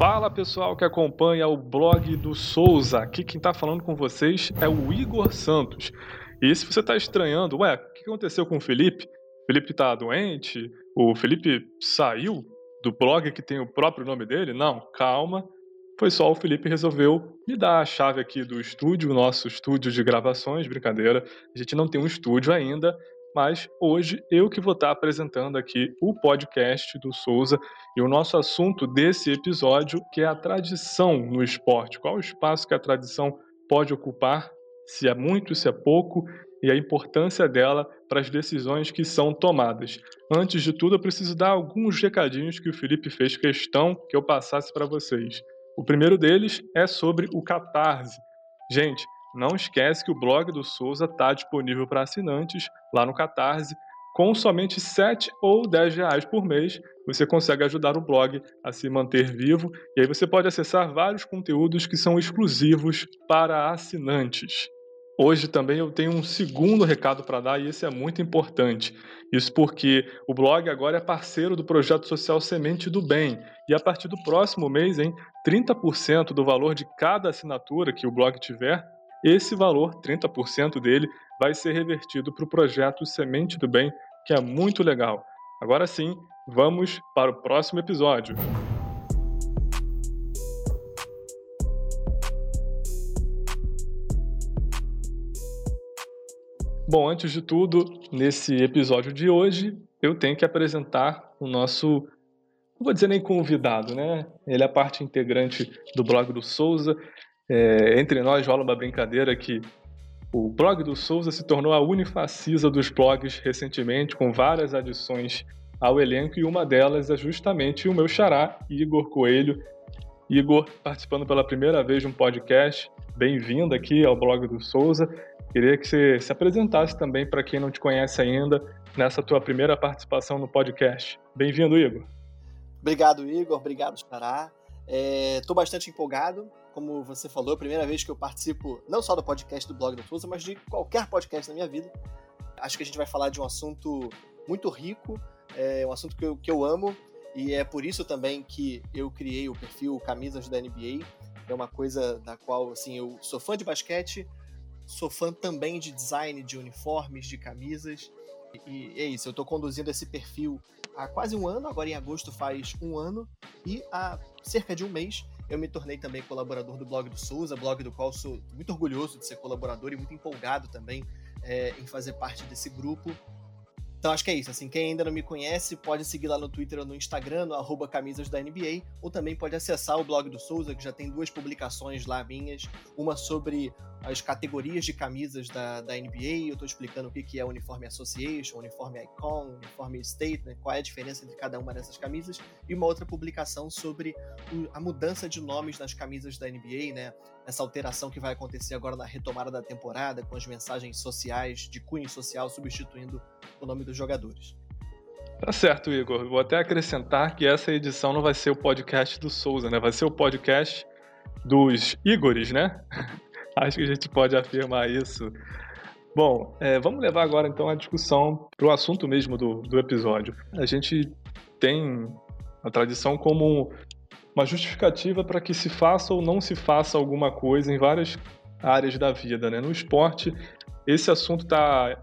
Fala pessoal que acompanha o blog do Souza. Aqui quem está falando com vocês é o Igor Santos. E se você está estranhando, ué, o que aconteceu com o Felipe? O Felipe está doente? O Felipe saiu do blog que tem o próprio nome dele? Não, calma. Foi só o Felipe resolveu me dar a chave aqui do estúdio, nosso estúdio de gravações, brincadeira. A gente não tem um estúdio ainda, mas hoje eu que vou estar apresentando aqui o podcast do Souza e o nosso assunto desse episódio que é a tradição no esporte. Qual o espaço que a tradição pode ocupar, se é muito, se é pouco, e a importância dela para as decisões que são tomadas. Antes de tudo, eu preciso dar alguns recadinhos que o Felipe fez questão que eu passasse para vocês. O primeiro deles é sobre o Catarse. Gente, não esquece que o blog do Souza está disponível para assinantes lá no Catarse. Com somente 7 ou 10 reais por mês, você consegue ajudar o blog a se manter vivo e aí você pode acessar vários conteúdos que são exclusivos para assinantes. Hoje também eu tenho um segundo recado para dar e esse é muito importante. Isso porque o blog agora é parceiro do projeto social Semente do Bem e a partir do próximo mês, hein, 30% do valor de cada assinatura que o blog tiver esse valor, 30% dele, vai ser revertido para o projeto Semente do Bem, que é muito legal. Agora sim, vamos para o próximo episódio. Bom, antes de tudo, nesse episódio de hoje, eu tenho que apresentar o nosso, não vou dizer nem convidado, né? Ele é parte integrante do blog do Souza, é, entre nós rola uma brincadeira que o blog do Souza se tornou a unifacisa dos blogs recentemente, com várias adições ao elenco, e uma delas é justamente o meu xará, Igor Coelho. Igor, participando pela primeira vez de um podcast, bem-vindo aqui ao blog do Souza. Queria que você se apresentasse também para quem não te conhece ainda nessa tua primeira participação no podcast. Bem-vindo, Igor. Obrigado, Igor. Obrigado, Xará. Estou é, bastante empolgado como você falou, é a primeira vez que eu participo não só do podcast do blog do Flusa, mas de qualquer podcast na minha vida. Acho que a gente vai falar de um assunto muito rico, é um assunto que eu, que eu amo, e é por isso também que eu criei o perfil Camisas da NBA. É uma coisa da qual, assim, eu sou fã de basquete, sou fã também de design de uniformes, de camisas, e é isso, eu estou conduzindo esse perfil há quase um ano, agora em agosto faz um ano, e há cerca de um mês eu me tornei também colaborador do blog do Souza, blog do qual sou muito orgulhoso de ser colaborador e muito empolgado também é, em fazer parte desse grupo. Então acho que é isso. Assim, quem ainda não me conhece pode seguir lá no Twitter ou no Instagram, no arroba camisas da NBA, ou também pode acessar o blog do Souza, que já tem duas publicações lá minhas, uma sobre as categorias de camisas da, da NBA, eu estou explicando o que, que é Uniforme Association, Uniforme Icon, Uniforme State, né, qual é a diferença entre cada uma dessas camisas, e uma outra publicação sobre a mudança de nomes nas camisas da NBA, né, essa alteração que vai acontecer agora na retomada da temporada, com as mensagens sociais, de cunho social, substituindo o nome dos jogadores. Tá certo, Igor. Vou até acrescentar que essa edição não vai ser o podcast do Souza, né? Vai ser o podcast dos Igores, né? Acho que a gente pode afirmar isso. Bom, é, vamos levar agora então a discussão para o assunto mesmo do, do episódio. A gente tem a tradição como uma justificativa para que se faça ou não se faça alguma coisa em várias áreas da vida. Né? No esporte, esse assunto está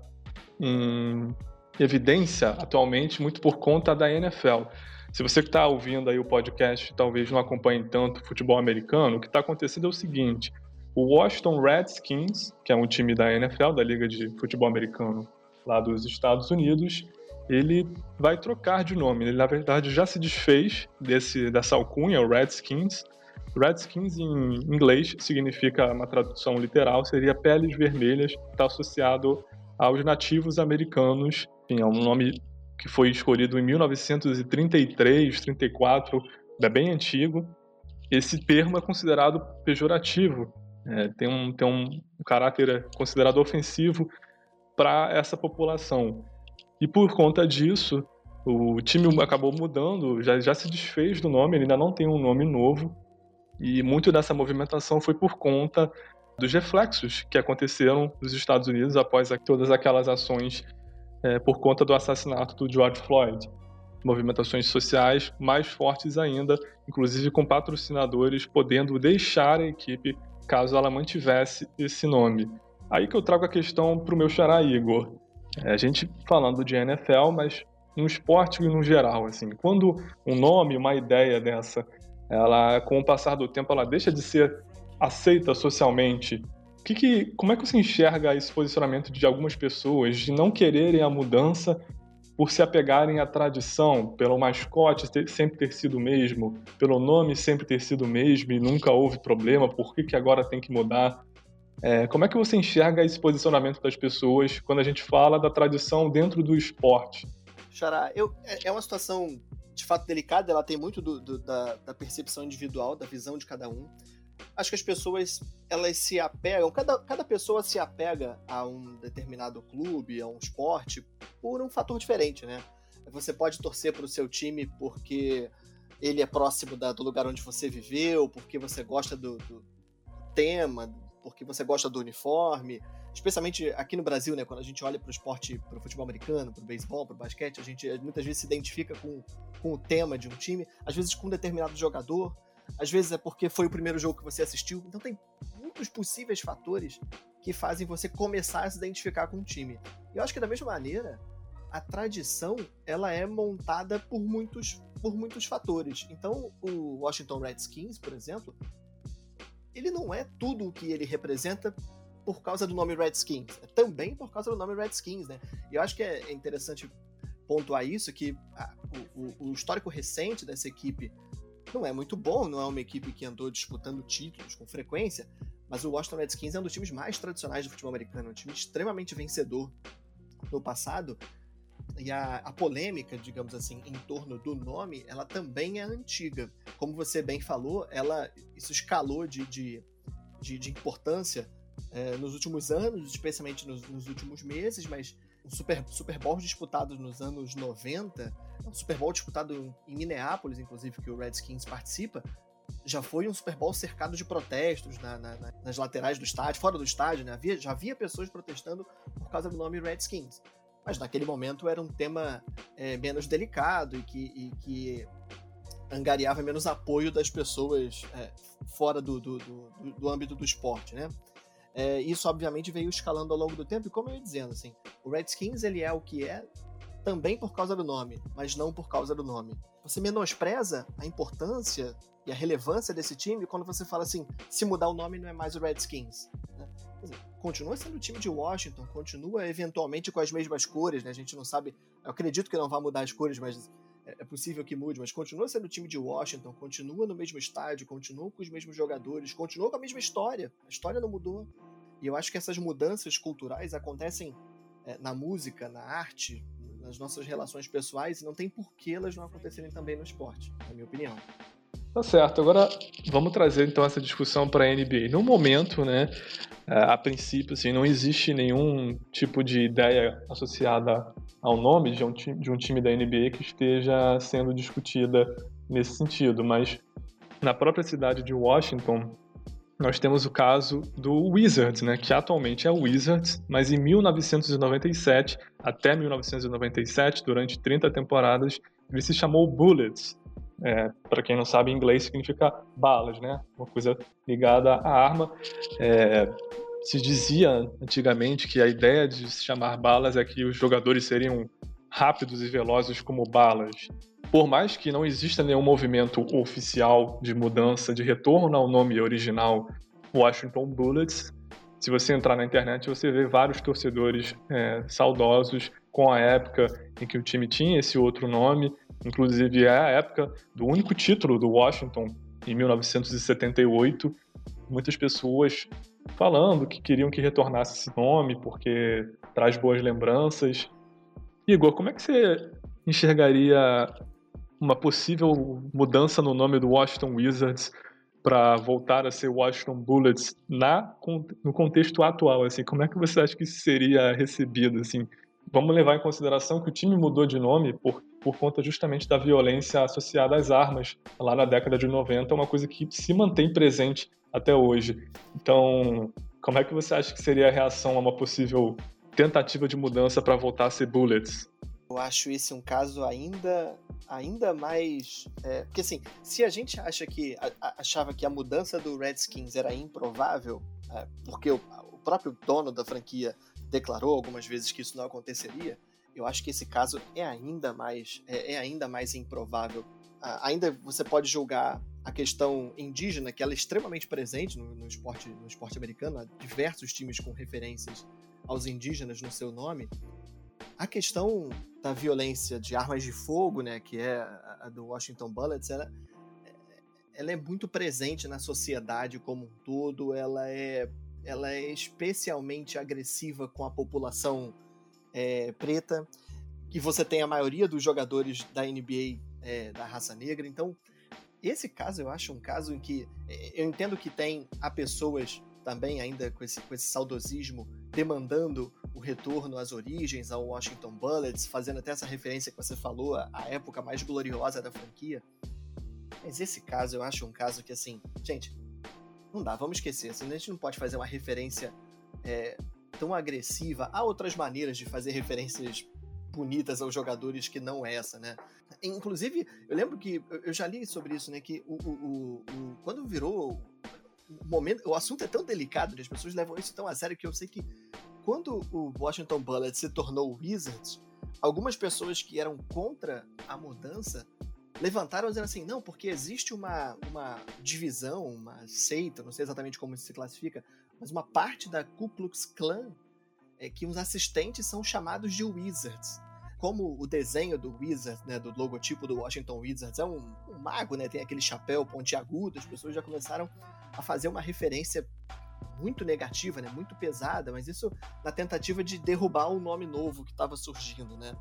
em evidência atualmente muito por conta da NFL. Se você que está ouvindo aí o podcast talvez não acompanhe tanto futebol americano, o que está acontecendo é o seguinte: o Washington Redskins, que é um time da NFL, da Liga de Futebol Americano lá dos Estados Unidos, ele vai trocar de nome. Ele, na verdade, já se desfez desse, dessa alcunha, o Redskins. Redskins, em inglês, significa, uma tradução literal, seria peles vermelhas, está associado aos nativos americanos. Enfim, é um nome que foi escolhido em 1933, 34, é bem antigo. Esse termo é considerado pejorativo é, tem um, tem um caráter considerado ofensivo para essa população. E por conta disso, o time acabou mudando, já, já se desfez do nome, ele ainda não tem um nome novo. E muito dessa movimentação foi por conta dos reflexos que aconteceram nos Estados Unidos após todas aquelas ações é, por conta do assassinato do George Floyd. movimentações sociais mais fortes ainda, inclusive com patrocinadores podendo deixar a equipe caso ela mantivesse esse nome. Aí que eu trago a questão para o meu xará Igor. É, a gente falando de NFL, mas no esporte e no geral, assim, quando um nome, uma ideia dessa, ela com o passar do tempo ela deixa de ser aceita socialmente, que que, como é que você enxerga esse posicionamento de algumas pessoas de não quererem a mudança por se apegarem à tradição, pelo mascote ter, sempre ter sido o mesmo, pelo nome sempre ter sido o mesmo e nunca houve problema, por que, que agora tem que mudar? É, como é que você enxerga esse posicionamento das pessoas quando a gente fala da tradição dentro do esporte? Xará, eu, é, é uma situação de fato delicada, ela tem muito do, do, da, da percepção individual, da visão de cada um acho que as pessoas elas se apegam, cada, cada pessoa se apega a um determinado clube, a um esporte, por um fator diferente, né? Você pode torcer para o seu time porque ele é próximo da, do lugar onde você viveu, porque você gosta do, do tema, porque você gosta do uniforme. Especialmente aqui no Brasil, né? Quando a gente olha para o esporte, para o futebol americano, para o beisebol, para o basquete, a gente muitas vezes se identifica com, com o tema de um time, às vezes com um determinado jogador às vezes é porque foi o primeiro jogo que você assistiu. Então tem muitos possíveis fatores que fazem você começar a se identificar com o time. E eu acho que da mesma maneira, a tradição ela é montada por muitos, por muitos fatores. Então o Washington Redskins, por exemplo, ele não é tudo o que ele representa por causa do nome Redskins, é também por causa do nome Redskins, né? E eu acho que é interessante pontuar isso, que a, o, o, histórico recente dessa equipe não é muito bom, não é uma equipe que andou disputando títulos com frequência, mas o Washington Redskins é um dos times mais tradicionais do futebol americano, um time extremamente vencedor no passado. E a, a, polêmica, digamos assim, em torno do nome, ela também é antiga. Como você bem falou, ela isso escalou de, de, de, de importância é, nos últimos anos, especialmente nos, nos últimos meses, mas um Super, Super Bowl disputado nos anos 90, um Super Bowl disputado em Minneapolis, inclusive, que o Redskins participa, já foi um Super Bowl cercado de protestos na, na, nas laterais do estádio, fora do estádio, né? Havia, já havia pessoas protestando por causa do nome Redskins. Mas naquele momento era um tema é, menos delicado e que, e que angariava menos apoio das pessoas é, fora do, do, do, do, âmbito do esporte, né? É, isso, obviamente, veio escalando ao longo do tempo, e como eu ia dizendo, assim, o Redskins ele é o que é também por causa do nome, mas não por causa do nome. Você menospreza a importância e a relevância desse time quando você fala assim, se mudar o nome não é mais o Redskins. Né? Dizer, continua sendo o time de Washington, continua eventualmente com as mesmas cores, né? A gente não sabe, eu acredito que não vai mudar as cores, mas é, possível que mude, mas continua sendo o time de Washington, continua no mesmo estádio, continua com os mesmos jogadores, continua com a mesma história. A história não mudou. E eu acho que essas mudanças culturais acontecem é, na música, na arte, nas nossas relações pessoais, e não tem por que elas não acontecerem também no esporte, na minha opinião. Tá certo. Agora vamos trazer então essa discussão para a NBA. No momento, né, é, a princípio, assim, não existe nenhum tipo de ideia associada ao nome de um, time, de um time da NBA que esteja sendo discutida nesse sentido, mas na própria cidade de Washington, nós temos o caso do Wizards, né, que atualmente é Wizards, mas em 1997 até 1997, durante 30 temporadas, ele se chamou Bullets. É, Para quem não sabe, em inglês significa balas, né? Uma coisa ligada à arma. É, se dizia antigamente que a ideia de se chamar balas é que os jogadores seriam rápidos e velozes como balas. Por mais que não exista nenhum movimento oficial de mudança, de retorno ao nome original Washington Bullets, se você entrar na internet você vê vários torcedores é, saudosos com a época em que o time tinha esse outro nome, inclusive é a época do único título do Washington em 1978. Muitas pessoas falando que queriam que retornasse esse nome porque traz boas lembranças. Igor, como é que você enxergaria uma possível mudança no nome do Washington Wizards para voltar a ser Washington Bullets na, no contexto atual? Assim, como é que você acha que isso seria recebido? Assim, vamos levar em consideração que o time mudou de nome por, por conta justamente da violência associada às armas lá na década de 90, uma coisa que se mantém presente até hoje. Então, como é que você acha que seria a reação a uma possível tentativa de mudança para voltar a ser Bullets? Eu acho esse um caso ainda, ainda mais. É, porque assim, se a gente acha que a, achava que a mudança do Redskins era improvável, é, porque o, o próprio dono da franquia declarou algumas vezes que isso não aconteceria, eu acho que esse caso é ainda mais, é, é ainda mais improvável. Ainda você pode julgar a questão indígena, que ela é extremamente presente no, no, esporte, no esporte americano, há diversos times com referências aos indígenas no seu nome. A questão da violência de armas de fogo, né, que é a do Washington Bullets, ela, ela é muito presente na sociedade como um todo, ela é, ela é especialmente agressiva com a população é, preta, que você tem a maioria dos jogadores da NBA é, da raça negra. Então, esse caso eu acho um caso em que é, eu entendo que tem há pessoas também ainda com esse, com esse saudosismo demandando o retorno às origens, ao Washington Bullets, fazendo até essa referência que você falou, a época mais gloriosa da franquia. Mas esse caso eu acho um caso que, assim, gente, não dá, vamos esquecer. Assim, a gente não pode fazer uma referência é, tão agressiva. Há outras maneiras de fazer referências bonitas aos jogadores que não essa, né? Inclusive, eu lembro que eu já li sobre isso, né? Que o, o, o quando virou o momento, o assunto é tão delicado, né? as pessoas levam isso tão a sério que eu sei que quando o Washington Bullets se tornou Wizards, algumas pessoas que eram contra a mudança levantaram dizendo assim, não, porque existe uma, uma divisão, uma seita, não sei exatamente como isso se classifica, mas uma parte da Ku Klux Klan é que os assistentes são chamados de Wizards. Como o desenho do Wizard, né, do logotipo do Washington Wizards, é um, um mago, né, tem aquele chapéu pontiagudo, as pessoas já começaram a fazer uma referência muito negativa, né, muito pesada, mas isso na tentativa de derrubar o nome novo que estava surgindo, né.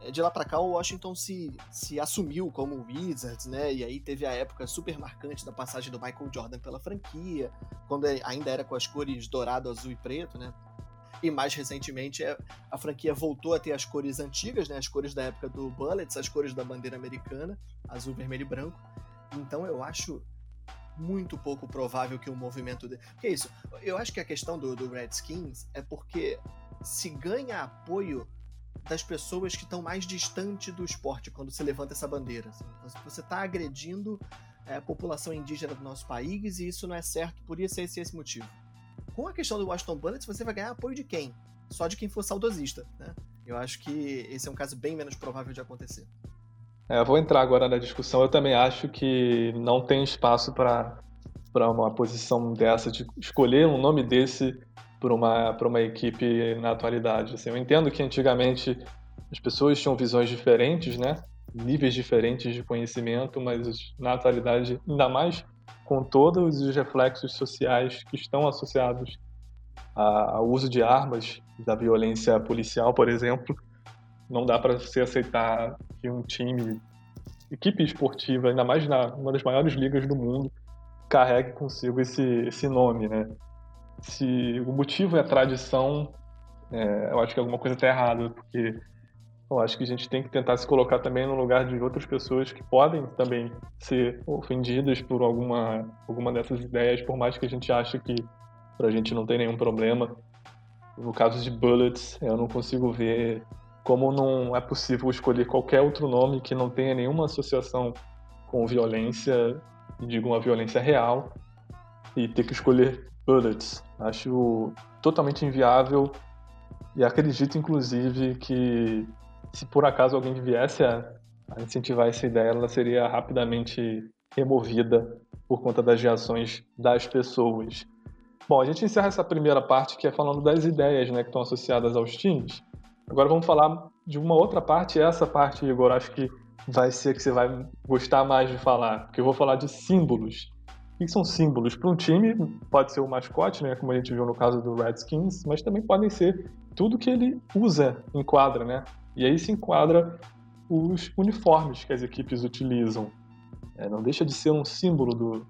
É, de lá para cá, o Washington se, se assumiu como Wizards, né? E aí teve a época super marcante da passagem do Michael Jordan pela franquia, quando ainda era com as cores dourado, azul e preto, né? E mais recentemente é, a franquia voltou a ter as cores antigas, né? As cores da época do Bullets, as cores da bandeira americana, azul, vermelho e branco. Então eu acho muito pouco provável que o movimento. De... Que é isso? Eu acho que a questão do, do Redskins é porque se ganha apoio das pessoas que estão mais distante do esporte quando se levanta essa bandeira. Assim. Então, você está agredindo é, a população indígena do nosso país e isso não é certo por isso esse, esse motivo. Com a questão do Washington Bullets, você vai ganhar apoio de quem? Só de quem for saudosista, né? Eu acho que esse é um caso bem menos provável de acontecer. É, eu vou entrar agora na discussão. Eu também acho que não tem espaço para uma posição dessa, de escolher um nome desse para uma, uma equipe na atualidade. Assim, eu entendo que antigamente as pessoas tinham visões diferentes, né? níveis diferentes de conhecimento, mas na atualidade, ainda mais com todos os reflexos sociais que estão associados ao uso de armas, da violência policial, por exemplo, não dá para você aceitar que um time, equipe esportiva, ainda mais na uma das maiores ligas do mundo, carregue consigo esse, esse nome, né? Se o motivo é a tradição, é, eu acho que alguma coisa está errada, porque eu acho que a gente tem que tentar se colocar também no lugar de outras pessoas que podem também ser ofendidas por alguma, alguma dessas ideias, por mais que a gente ache que para a gente não tem nenhum problema. No caso de Bullets, eu não consigo ver como não é possível escolher qualquer outro nome que não tenha nenhuma associação com violência, digo uma violência real, e ter que escolher Bullets. Acho totalmente inviável e acredito, inclusive, que se por acaso alguém viesse a, incentivar essa ideia, ela seria rapidamente removida por conta das reações das pessoas. Bom, a gente encerra essa primeira parte que é falando das ideias né, que estão associadas aos times. Agora vamos falar de uma outra parte, essa parte, Igor, acho que vai ser que você vai gostar mais de falar, porque eu vou falar de símbolos que são símbolos para um time, pode ser o mascote, né, como a gente viu no caso do Redskins, mas também podem ser tudo que ele usa, enquadra, né? E aí se enquadra os uniformes que as equipes utilizam. É, não deixa de ser um símbolo do,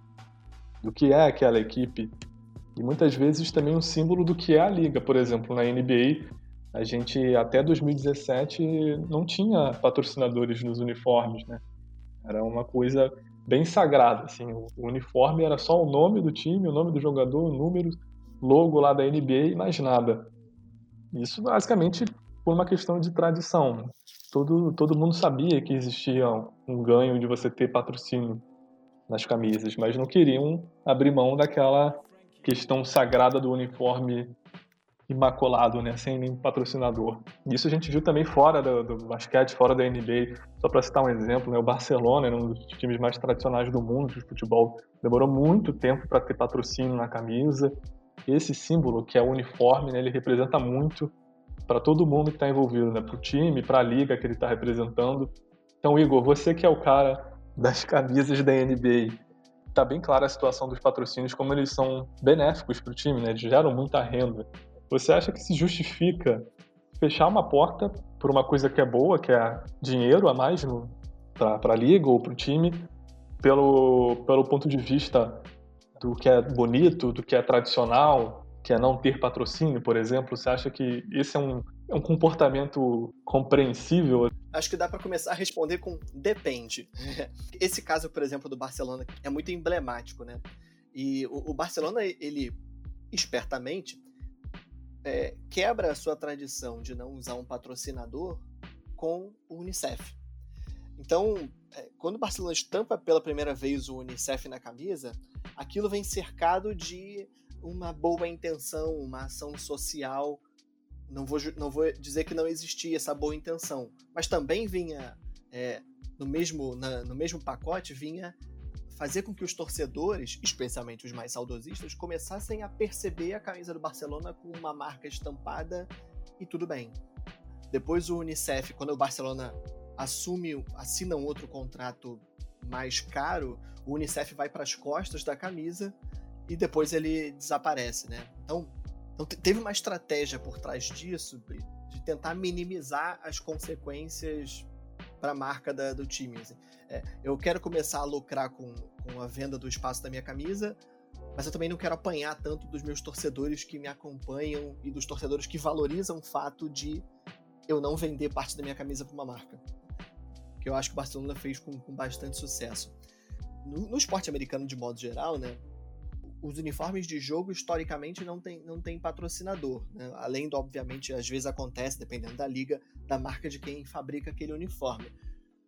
do que é aquela equipe e muitas vezes também um símbolo do que é a liga. Por exemplo, na NBA, a gente até 2017 não tinha patrocinadores nos uniformes, né? Era uma coisa bem sagrada, assim, o uniforme era só o nome do time, o nome do jogador, o número, logo lá da NBA e mais nada. Isso basicamente por uma questão de tradição. Todo, todo mundo sabia que existia um ganho de você ter patrocínio nas camisas, mas não queriam abrir mão daquela questão sagrada do uniforme imaculado, né, sem nenhum patrocinador. Isso a gente viu também fora do, do basquete, fora da NBA. Só para citar um exemplo, né, o Barcelona um dos times mais tradicionais do mundo de futebol. Demorou muito tempo para ter patrocínio na camisa. Esse símbolo, que é o uniforme, né, ele representa muito para todo mundo que está envolvido, né, para o time, para a liga que ele está representando. Então, Igor, você que é o cara das camisas da NBA, tá bem clara a situação dos patrocínios, como eles são benéficos para o time, né? Eles geram muita renda. Você acha que se justifica fechar uma porta por uma coisa que é boa, que é dinheiro a mais para a liga ou para o time, pelo, pelo ponto de vista do que é bonito, do que é tradicional, que é não ter patrocínio, por exemplo? Você acha que esse é um, é um comportamento compreensível? Acho que dá para começar a responder com depende. Esse caso, por exemplo, do Barcelona é muito emblemático, né? E o, o Barcelona, ele espertamente é, quebra a sua tradição de não usar um patrocinador com o Unicef. Então, é, quando o Barcelona estampa pela primeira vez o Unicef na camisa, aquilo vem cercado de uma boa intenção, uma ação social. Não vou, não vou dizer que não existia essa boa intenção, mas também vinha é, no, mesmo, na, no mesmo pacote vinha fazer com que os torcedores, especialmente os mais saudosistas, começassem a perceber a camisa do Barcelona com uma marca estampada e tudo bem. Depois o Unicef, quando o Barcelona assume, assina um outro contrato mais caro, o Unicef vai para as costas da camisa e depois ele desaparece, né? Então, então teve uma estratégia por trás disso de tentar minimizar as consequências para a marca da, do time. Assim. É, eu quero começar a lucrar com, com a venda do espaço da minha camisa, mas eu também não quero apanhar tanto dos meus torcedores que me acompanham e dos torcedores que valorizam o fato de eu não vender parte da minha camisa para uma marca. Que eu acho que o Barcelona fez com, com bastante sucesso. No, no, esporte americano, de modo geral, né, os uniformes de jogo historicamente não tem, não tem patrocinador. Né? Além do, obviamente, às vezes acontece, dependendo da liga, da marca de quem fabrica aquele uniforme.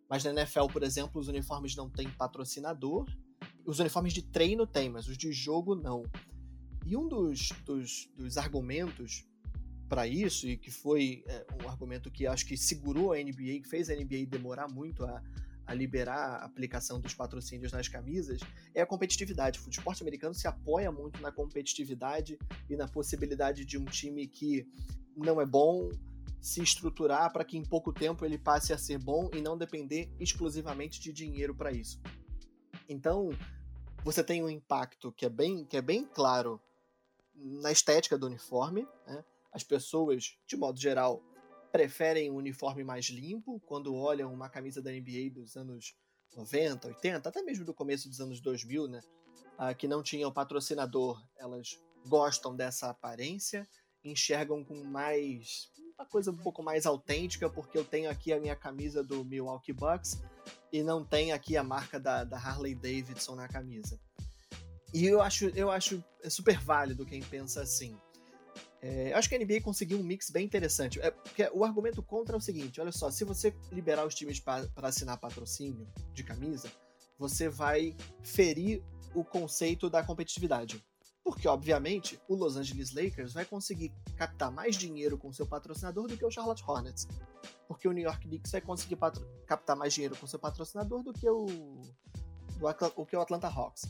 Mas na NFL, por exemplo, os uniformes não têm patrocinador. Os uniformes de treino tem, mas os de jogo não. E um dos, dos, dos argumentos para isso, e que foi é, um argumento que acho que segurou a NBA, que fez a NBA demorar muito a, a liberar a aplicação dos patrocínios nas camisas é a competitividade. O esporte americano se apoia muito na competitividade e na possibilidade de um time que não é bom se estruturar para que em pouco tempo ele passe a ser bom e não depender exclusivamente de dinheiro para isso. Então, você tem um impacto que é bem, que é bem claro na estética do uniforme. Né? As pessoas, de modo geral, preferem um uniforme mais limpo quando olham uma camisa da NBA dos anos 90, 80, até mesmo do começo dos anos 2000, né? Ah, que não tinham patrocinador, elas gostam dessa aparência, enxergam com mais uma coisa um pouco mais autêntica, porque eu tenho aqui a minha camisa do Milwaukee Bucks e não tem aqui a marca da, da Harley Davidson na camisa. E eu acho, eu acho super válido quem pensa assim. É, acho que a NBA conseguiu um mix bem interessante. É, porque o argumento contra é o seguinte: olha só, se você liberar os times para assinar patrocínio de camisa, você vai ferir o conceito da competitividade. Porque, obviamente, o Los Angeles Lakers vai conseguir captar mais dinheiro com seu patrocinador do que o Charlotte Hornets. Porque o New York Knicks vai conseguir captar mais dinheiro com seu patrocinador do que o, o, o que o Atlanta Hawks.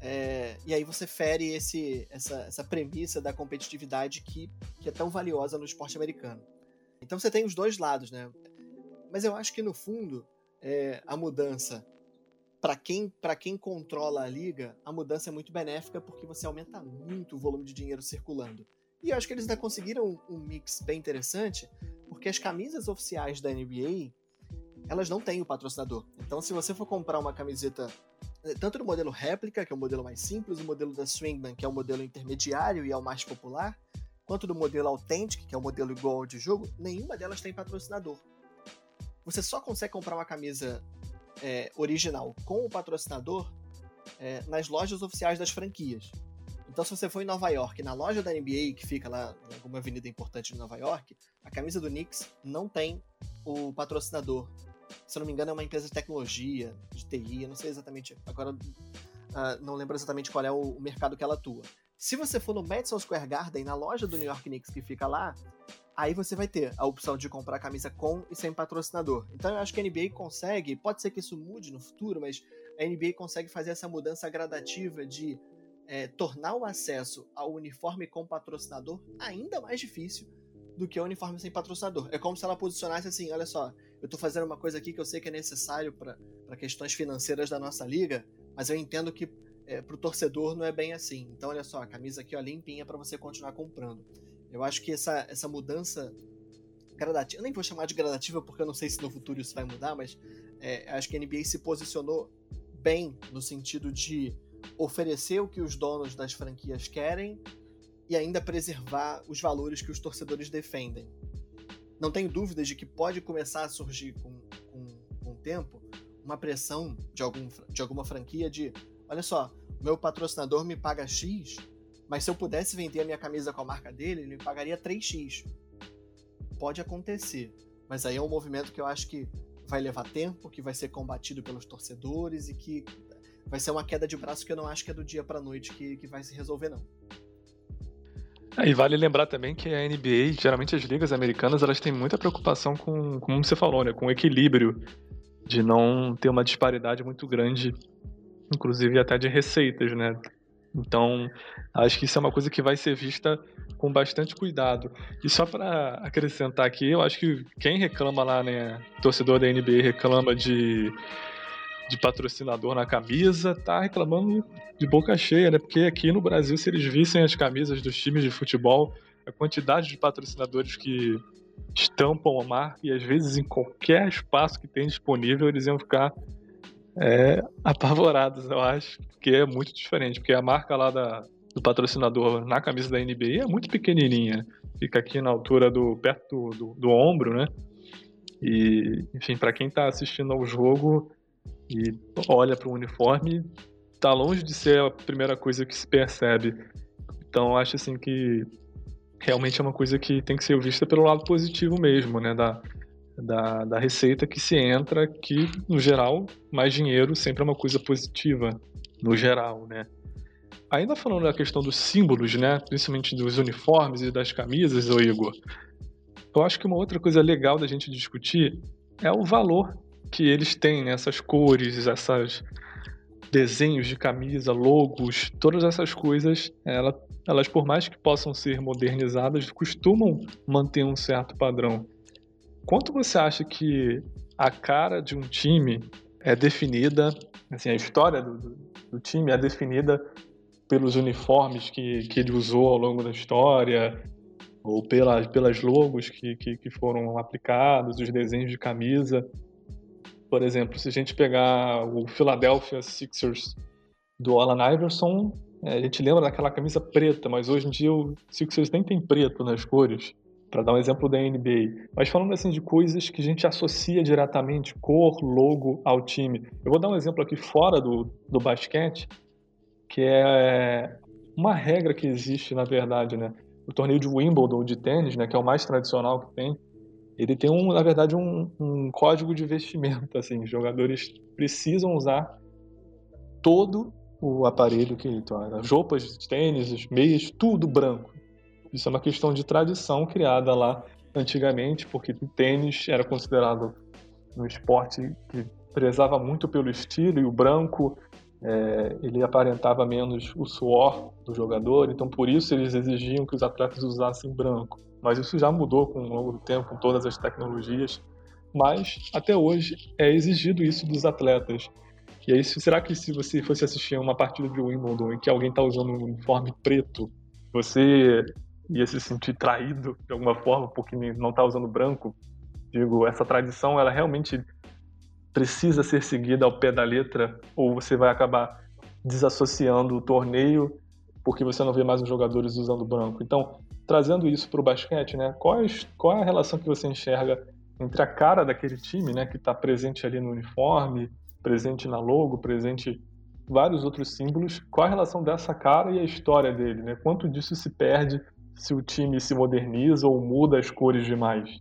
É, e aí você fere esse, essa, essa premissa da competitividade que, que é tão valiosa no esporte americano. Então você tem os dois lados, né? Mas eu acho que no fundo é, a mudança para quem para quem controla a liga, a mudança é muito benéfica porque você aumenta muito o volume de dinheiro circulando. E eu acho que eles ainda conseguiram um, mix bem interessante, porque as camisas oficiais da NBA elas não têm o patrocinador. Então, se você for comprar uma camiseta tanto no modelo réplica, que é o modelo mais simples, o modelo da Swingman, que é o modelo intermediário e é o mais popular, quanto do modelo Authentic, que é o modelo igual ao de jogo, nenhuma delas tem patrocinador. Você só consegue comprar uma camisa é, original com o patrocinador é, nas lojas oficiais das franquias. Então, se você for em Nova York, na loja da NBA, que fica lá em alguma avenida importante de Nova York, a camisa do Knicks não tem o patrocinador. Se eu não me engano, é uma empresa de tecnologia, de TI, não sei exatamente. Agora, uh, não lembro exatamente qual é o, o mercado que ela atua. Se você for no Madison Square Garden, na loja do New York Knicks que fica lá, aí você vai ter a opção de comprar camisa com e sem patrocinador. Então eu acho que a NBA consegue, pode ser que isso mude no futuro, mas a NBA consegue fazer essa mudança gradativa de é, tornar o acesso ao uniforme com patrocinador ainda mais difícil do que o uniforme sem patrocinador. É como se ela posicionasse assim: olha só, eu estou fazendo uma coisa aqui que eu sei que é necessário para questões financeiras da nossa liga, mas eu entendo que é, para o torcedor não é bem assim. Então, olha só, a camisa aqui ó, limpinha para você continuar comprando. Eu acho que essa, essa mudança gradativa, eu nem vou chamar de gradativa porque eu não sei se no futuro isso vai mudar, mas é, acho que a NBA se posicionou bem no sentido de oferecer o que os donos das franquias querem e ainda preservar os valores que os torcedores defendem. Não tenho dúvidas de que pode começar a surgir com, com, com o tempo uma pressão de, algum, de alguma franquia de olha só, meu patrocinador me paga X, mas se eu pudesse vender a minha camisa com a marca dele, ele me pagaria 3X. Pode acontecer, mas aí é um movimento que eu acho que vai levar tempo, que vai ser combatido pelos torcedores e que vai ser uma queda de braço que eu não acho que é do dia para noite que, que vai se resolver, não. É, e vale lembrar também que a NBA, geralmente as ligas americanas, elas têm muita preocupação com, como você falou, né, com o equilíbrio de não ter uma disparidade muito grande, inclusive até de receitas, né? Então, acho que isso é uma coisa que vai ser vista com bastante cuidado. E só para acrescentar aqui, eu acho que quem reclama lá, né, torcedor da NBA reclama de de patrocinador na camisa, tá reclamando de boca cheia, né? Porque aqui no Brasil, se eles vissem as camisas dos times de futebol, a quantidade de patrocinadores que estampam a marca e às vezes em qualquer espaço que tem disponível, eles iam ficar é, apavorados, eu acho, porque é muito diferente, porque a marca lá da, do patrocinador na camisa da NBA é muito pequenininha, fica aqui na altura do perto do, do, do ombro, né? E, enfim, para quem está assistindo ao jogo, e olha para o uniforme, tá longe de ser a primeira coisa que se percebe. Então acho assim que realmente é uma coisa que tem que ser vista pelo lado positivo mesmo, né, da, da, da receita que se entra, que no geral mais dinheiro sempre é uma coisa positiva no geral, né. Ainda falando da questão dos símbolos, né, principalmente dos uniformes e das camisas, ô Igor, eu acho que uma outra coisa legal da gente discutir é o valor que eles têm, né? essas cores, esses desenhos de camisa, logos, todas essas coisas, ela, elas por mais que possam ser modernizadas, costumam manter um certo padrão. Quanto você acha que a cara de um time é definida, assim, a história do, do time é definida pelos uniformes que, que ele usou ao longo da história, ou pelas, pelas logos que, que, que foram aplicados, os desenhos de camisa. Por exemplo, se a gente pegar o Philadelphia Sixers do Alan Iverson, é, a gente lembra daquela camisa preta, mas hoje em dia o Sixers nem tem preto nas cores, para dar um exemplo da NBA. Mas falando assim de coisas que a gente associa diretamente, cor, logo ao time. Eu vou dar um exemplo aqui fora do, do basquete, que é uma regra que existe, na verdade, né? O torneio de Wimbledon de tênis, né, que é o mais tradicional que tem, ele tem um, na verdade, um, um código de vestimenta, assim, os jogadores precisam usar todo o aparelho que então, as roupas de tênis, os meias, tudo branco. Isso é uma questão de tradição criada lá antigamente, porque o tênis era considerado um esporte que prezava muito pelo estilo e o branco é, ele aparentava menos o suor do jogador, então por isso eles exigiam que os atletas usassem branco. Mas isso já mudou com o longo do tempo, com todas as tecnologias. Mas até hoje é exigido isso dos atletas. E aí, será que se você fosse assistir a uma partida de Wimbledon em que alguém está usando um uniforme preto, você ia se sentir traído de alguma forma porque não está usando branco? Digo, essa tradição, ela realmente precisa ser seguida ao pé da letra ou você vai acabar desassociando o torneio porque você não vê mais os jogadores usando branco. Então, trazendo isso para o basquete, né? Qual é, qual é a relação que você enxerga entre a cara daquele time, né, que está presente ali no uniforme, presente na logo, presente vários outros símbolos. Qual a relação dessa cara e a história dele? Né? Quanto disso se perde se o time se moderniza ou muda as cores demais?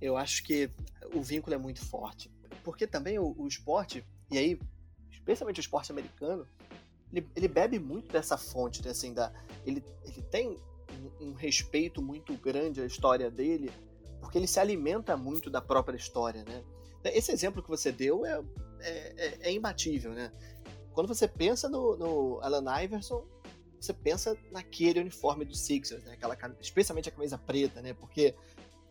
Eu acho que o vínculo é muito forte. Porque também o, o esporte, e aí, especialmente o esporte americano, ele, ele bebe muito dessa fonte, né? assim, da, ele, ele tem um, um respeito muito grande à história dele, porque ele se alimenta muito da própria história, né? Esse exemplo que você deu é, é, é, é imbatível, né? Quando você pensa no, no, Alan Iverson, você pensa naquele uniforme do Sixers, né? Aquela, especialmente a camisa preta, né? Porque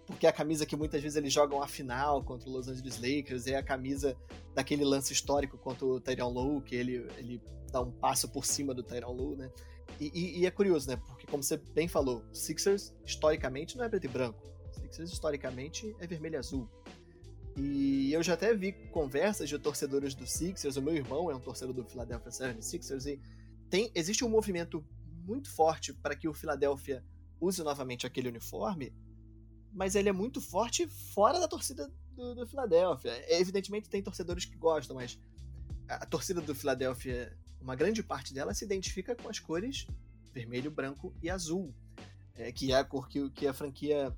porque é a camisa que muitas vezes eles jogam a final contra o Los Angeles Lakers é a camisa daquele lance histórico contra o Tyronn Lue, que ele, ele dá um passo por cima do Tyronn Lue, né? E, e, e, é curioso, né? Porque como você bem falou, Sixers historicamente não é preto e branco. Sixers historicamente é vermelho e azul. E eu já até vi conversas de torcedores do Sixers, o meu irmão é um torcedor do Philadelphia 76ers, e tem, existe um movimento muito forte para que o Philadelphia use novamente aquele uniforme, mas ele é muito forte fora da torcida do, do Philadelphia. É, evidentemente tem torcedores que gostam, mas a, torcida do Philadelphia, uma grande parte dela se identifica com as cores vermelho, branco e azul, é, que é a cor que, que a franquia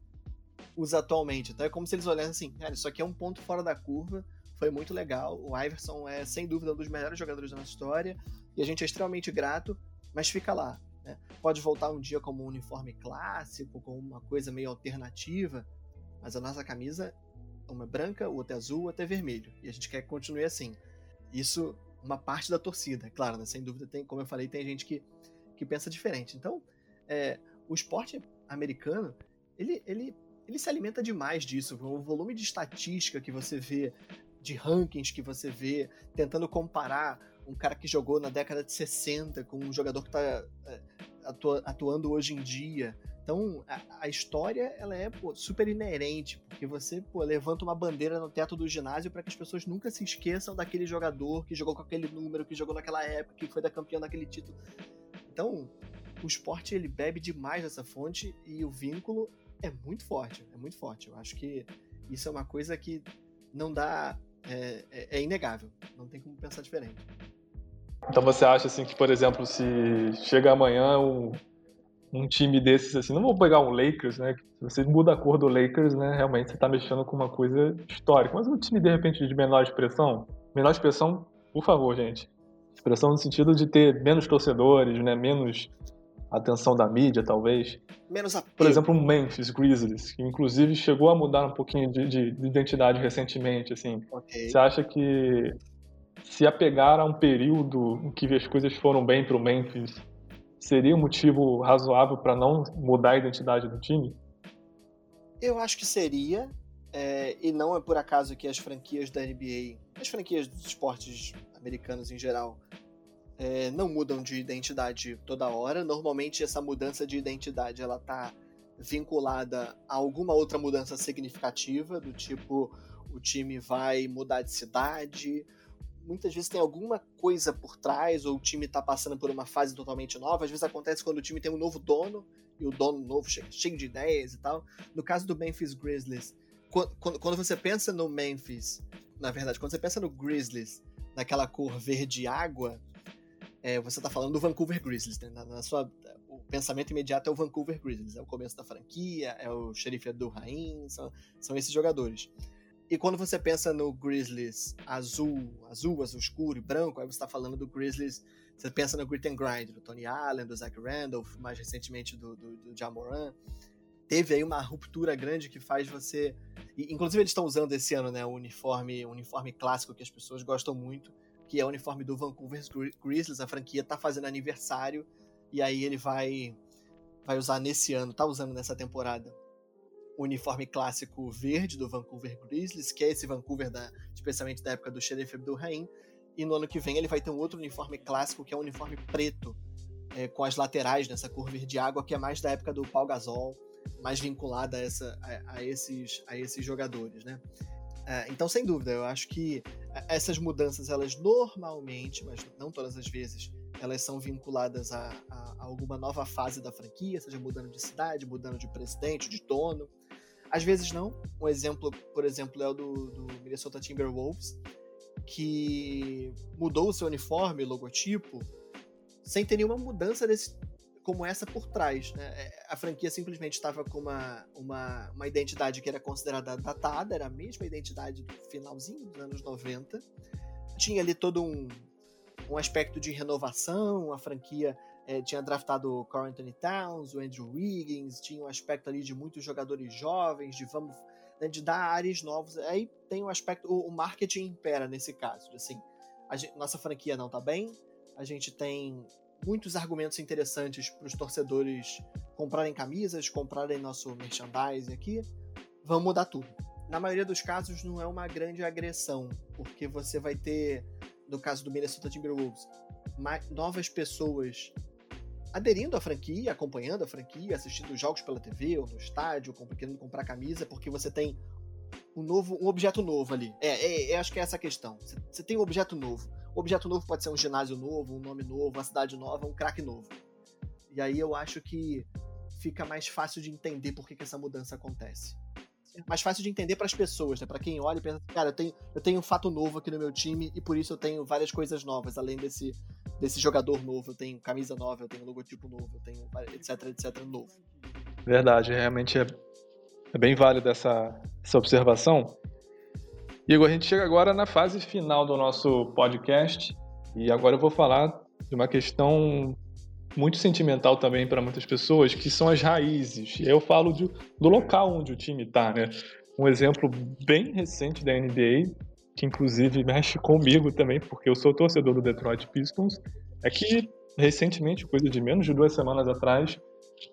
usa atualmente. Então é como se eles olhassem assim, cara, isso aqui é um ponto fora da curva, foi muito legal. O Iverson é, sem dúvida, um dos melhores jogadores da nossa história, e a gente é extremamente grato, mas fica lá. Pode voltar um dia como um uniforme clássico, com uma coisa meio alternativa, mas a nossa camisa, uma é branca, outra é azul, outra é vermelho. E a gente quer que continue assim. Isso, uma parte da torcida, claro, né? sem dúvida, tem, como eu falei, tem gente que, que pensa diferente. Então, é, o esporte americano, ele, ele ele se alimenta demais disso. O volume de estatística que você vê, de rankings que você vê, tentando comparar um cara que jogou na década de 60 com um jogador que está é, atua, atuando hoje em dia. Então, a, a história ela é pô, super inerente, porque você pô, levanta uma bandeira no teto do ginásio para que as pessoas nunca se esqueçam daquele jogador que jogou com aquele número, que jogou naquela época, que foi da campeão daquele título. Então, o esporte ele bebe demais dessa fonte e o vínculo é muito forte, é muito forte. Eu acho que isso é uma coisa que não dá. É, é, é, inegável, não tem como pensar diferente. Então você acha assim que, por exemplo, se chega amanhã um, um time desses assim, não vou pegar um Lakers, né? Se você muda a cor do Lakers, né? Realmente você está mexendo com uma coisa histórica. Mas um time de repente de menor expressão, menor expressão, por favor, gente. Expressão no sentido de ter menos torcedores, né? Menos atenção da mídia, talvez. Menos apelo. Por exemplo, o Memphis Grizzlies, que inclusive chegou a mudar um pouquinho de, de, de identidade recentemente, assim. Okay. Você acha que se apegar a um período em que as coisas foram bem para o Memphis, seria um motivo razoável para não mudar a identidade do time? Eu acho que seria, é, e não é por acaso que as franquias da NBA, as franquias dos esportes americanos em geral, é, não mudam de identidade toda hora. Normalmente essa mudança de identidade ela tá vinculada a alguma outra mudança significativa, do tipo o time vai mudar de cidade, muitas vezes tem alguma coisa por trás, ou o time está passando por uma fase totalmente nova. Às vezes acontece quando o time tem um novo dono, e o dono novo chega cheio de ideias e tal. No caso do Memphis Grizzlies, quando, quando você pensa no Memphis, na verdade, quando você pensa no Grizzlies, naquela cor verde água, é, você está falando do Vancouver Grizzlies, né? Na, na, sua, o pensamento imediato é o Vancouver Grizzlies, é o começo da franquia, é o xerife do Rain, são, são esses jogadores. E quando você pensa no Grizzlies azul, azul, azul escuro e branco, aí você está falando do Grizzlies, você pensa no Grit and Grind, do Tony Allen, do Zach Randolph, mais recentemente do, do, do Jamoran. Teve aí uma ruptura grande que faz você... E, inclusive eles estão usando esse ano, né, o uniforme, o uniforme clássico que as pessoas gostam muito, que é o uniforme do Vancouver Grizzlies. A franquia tá fazendo aniversário e aí ele vai vai usar nesse ano, tá usando nessa temporada uniforme clássico verde do Vancouver Grizzlies, que é esse Vancouver da, especialmente da época do Sheriff Abdul Rahim, e no ano que vem ele vai ter um outro uniforme clássico que é um uniforme preto é, com as laterais nessa cor verde água que é mais da época do Paul Gasol, mais vinculada a, essa, a, a esses, a esses jogadores, né? É, então, sem dúvida, eu acho que essas mudanças, elas normalmente, mas não todas as vezes, elas são vinculadas a, a, a, alguma nova fase da franquia, seja mudando de cidade, mudando de presidente, de dono. Às vezes não. Um exemplo, por exemplo, é o do, do Minnesota Timberwolves, que mudou o seu uniforme, logotipo, sem ter nenhuma mudança desse, como essa por trás. Né? É, a franquia simplesmente estava com uma, uma, uma identidade que era considerada datada, era a mesma identidade do finalzinho dos anos 90. Tinha ali todo um, um aspecto de renovação, a franquia é, tinha draftado o Carl Anthony Towns, o Andrew Wiggins, tinha um aspecto ali de muitos jogadores jovens, de vamos né, de dar ares novos. Aí tem um aspecto, o, o marketing impera nesse caso, assim, gente, nossa franquia não tá bem, a gente tem muitos argumentos interessantes para os torcedores comprarem camisas, comprarem nosso merchandising aqui, vamos mudar tudo. Na maioria dos casos não é uma grande agressão, porque você vai ter, no caso do Minnesota Timberwolves, novas pessoas aderindo à franquia, acompanhando a franquia, assistindo jogos pela TV ou no estádio, querendo comprar camisa, porque você tem um novo, um objeto novo ali. É, é, é acho que é essa a questão. Você, tem um objeto novo. O objeto novo pode ser um ginásio novo, um nome novo, uma cidade nova, um craque novo. E aí eu acho que fica mais fácil de entender por que, que essa mudança acontece. Mais fácil de entender para as pessoas, né? Para quem olha e pensa, cara, eu tenho, eu tenho um fato novo aqui no meu time e por isso eu tenho várias coisas novas, além desse, desse jogador novo, eu tenho camisa nova, eu tenho logotipo novo, eu tenho etc, etc novo. Verdade, realmente é, é bem válido essa, essa observação. Igor, a gente chega agora na fase final do nosso podcast e agora eu vou falar de uma questão muito sentimental também para muitas pessoas, que são as raízes. Eu falo de, do local onde o time está, né? Um exemplo bem recente da NBA, que inclusive mexe comigo também, porque eu sou torcedor do Detroit Pistons, é que recentemente, coisa de menos de duas semanas atrás,